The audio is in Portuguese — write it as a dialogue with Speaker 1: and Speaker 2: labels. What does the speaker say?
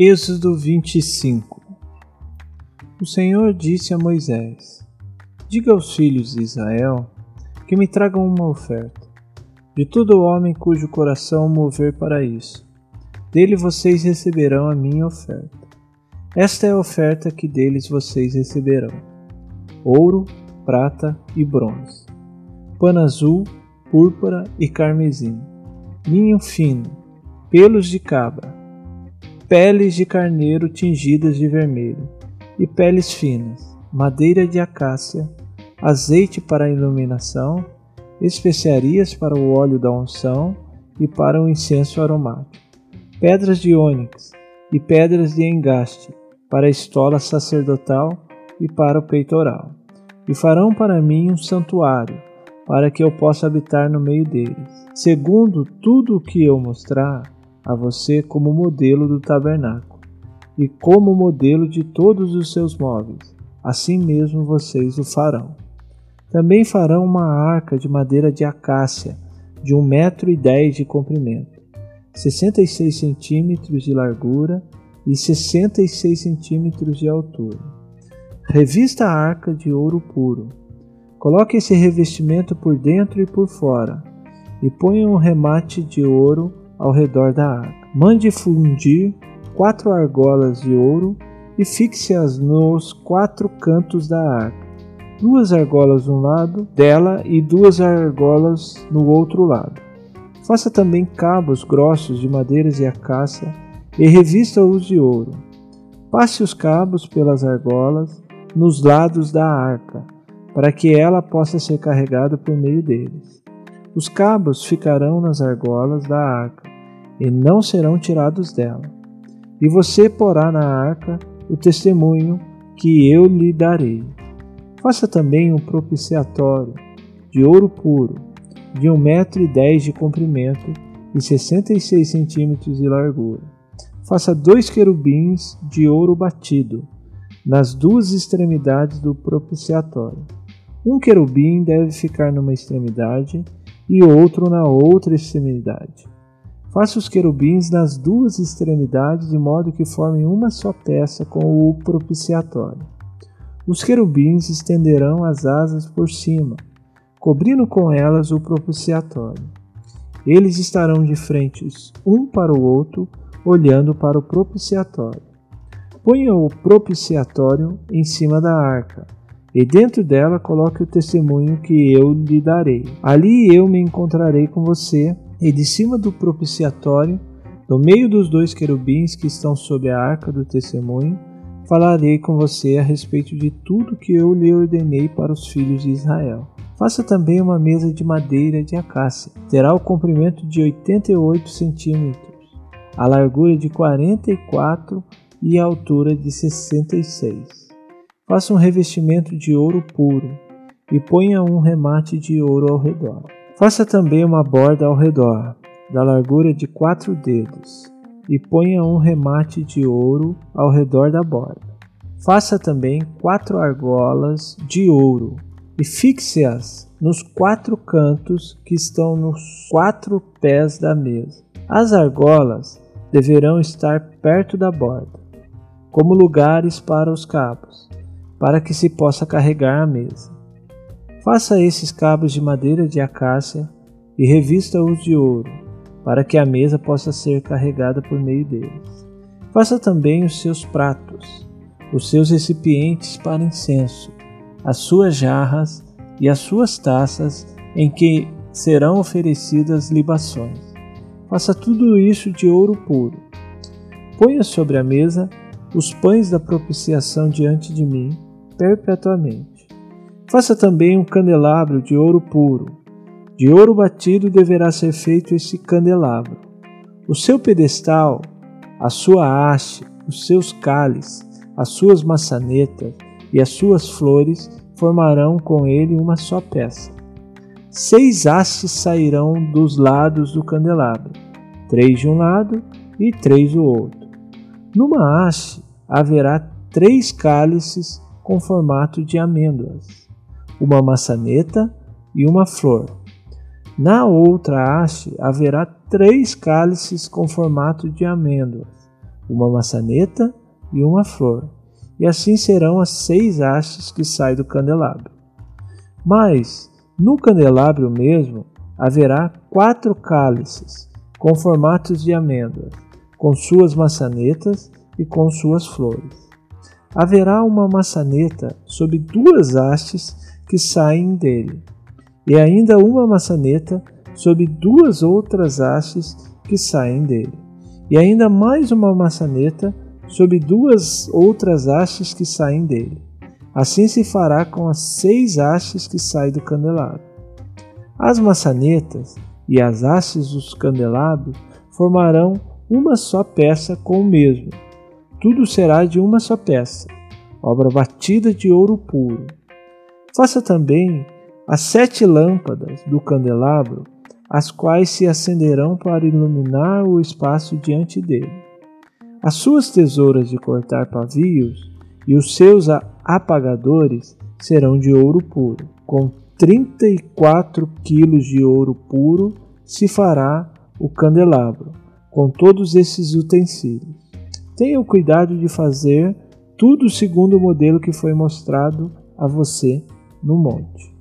Speaker 1: Êxodo 25 O Senhor disse a Moisés: Diga aos filhos de Israel que me tragam uma oferta, de todo homem cujo coração mover para isso. Dele vocês receberão a minha oferta. Esta é a oferta que deles vocês receberão: ouro, prata e bronze, pano azul, púrpura e carmesim, linho fino, pelos de cabra peles de carneiro tingidas de vermelho, e peles finas, madeira de acácia, azeite para a iluminação, especiarias para o óleo da unção e para o incenso aromático, pedras de ônix e pedras de engaste para a estola sacerdotal e para o peitoral. E farão para mim um santuário, para que eu possa habitar no meio deles. Segundo tudo o que eu mostrar, a você como modelo do tabernáculo e como modelo de todos os seus móveis. Assim mesmo vocês o farão. Também farão uma arca de madeira de acácia, de um metro e dez de comprimento, sessenta e seis centímetros de largura e sessenta e seis centímetros de altura. Revista a arca de ouro puro. Coloque esse revestimento por dentro e por fora, e ponha um remate de ouro ao redor da arca. Mande fundir quatro argolas de ouro e fixe-as nos quatro cantos da arca. Duas argolas um lado dela e duas argolas no outro lado. Faça também cabos grossos de madeiras de acácia e revista-os de ouro. Passe os cabos pelas argolas nos lados da arca, para que ela possa ser carregada por meio deles. Os cabos ficarão nas argolas da arca e não serão tirados dela. E você porá na arca o testemunho que eu lhe darei. Faça também um propiciatório de ouro puro, de um metro e dez de comprimento e sessenta e seis centímetros de largura. Faça dois querubins de ouro batido nas duas extremidades do propiciatório. Um querubim deve ficar numa extremidade e outro na outra extremidade. Faça os querubins nas duas extremidades, de modo que formem uma só peça com o propiciatório. Os querubins estenderão as asas por cima, cobrindo com elas o propiciatório. Eles estarão de frente um para o outro, olhando para o propiciatório. Ponha o propiciatório em cima da arca, e dentro dela coloque o testemunho que eu lhe darei. Ali eu me encontrarei com você e de cima do propiciatório, no meio dos dois querubins que estão sob a arca do testemunho, falarei com você a respeito de tudo que eu lhe ordenei para os filhos de Israel. Faça também uma mesa de madeira de acácia. Terá o comprimento de 88 centímetros, a largura de 44 e a altura de 66. Faça um revestimento de ouro puro e ponha um remate de ouro ao redor. Faça também uma borda ao redor, da largura de quatro dedos, e ponha um remate de ouro ao redor da borda. Faça também quatro argolas de ouro e fixe-as nos quatro cantos que estão nos quatro pés da mesa. As argolas deverão estar perto da borda, como lugares para os cabos, para que se possa carregar a mesa. Faça esses cabos de madeira de acácia e revista-os de ouro, para que a mesa possa ser carregada por meio deles. Faça também os seus pratos, os seus recipientes para incenso, as suas jarras e as suas taças em que serão oferecidas libações. Faça tudo isso de ouro puro. Ponha sobre a mesa os pães da propiciação diante de mim perpetuamente. Faça também um candelabro de ouro puro. De ouro batido deverá ser feito esse candelabro. O seu pedestal, a sua haste, os seus cálices, as suas maçanetas e as suas flores formarão com ele uma só peça. Seis hastes sairão dos lados do candelabro, três de um lado e três do outro. Numa haste haverá três cálices com formato de amêndoas uma maçaneta e uma flor. Na outra haste haverá três cálices com formato de amêndoas, uma maçaneta e uma flor, e assim serão as seis hastes que saem do candelabro. Mas, no candelabro mesmo, haverá quatro cálices, com formatos de amêndoas, com suas maçanetas e com suas flores. Haverá uma maçaneta sob duas hastes que saem dele, e ainda uma maçaneta sob duas outras hastes que saem dele, e ainda mais uma maçaneta sob duas outras hastes que saem dele. Assim se fará com as seis hastes que saem do candelabro. As maçanetas e as hastes dos candelabros formarão uma só peça com o mesmo. Tudo será de uma só peça, obra batida de ouro puro. Faça também as sete lâmpadas do candelabro, as quais se acenderão para iluminar o espaço diante dele. As suas tesouras de cortar pavios e os seus apagadores serão de ouro puro. Com 34 quilos de ouro puro se fará o candelabro, com todos esses utensílios. Tenha o cuidado de fazer tudo segundo o modelo que foi mostrado a você no monte.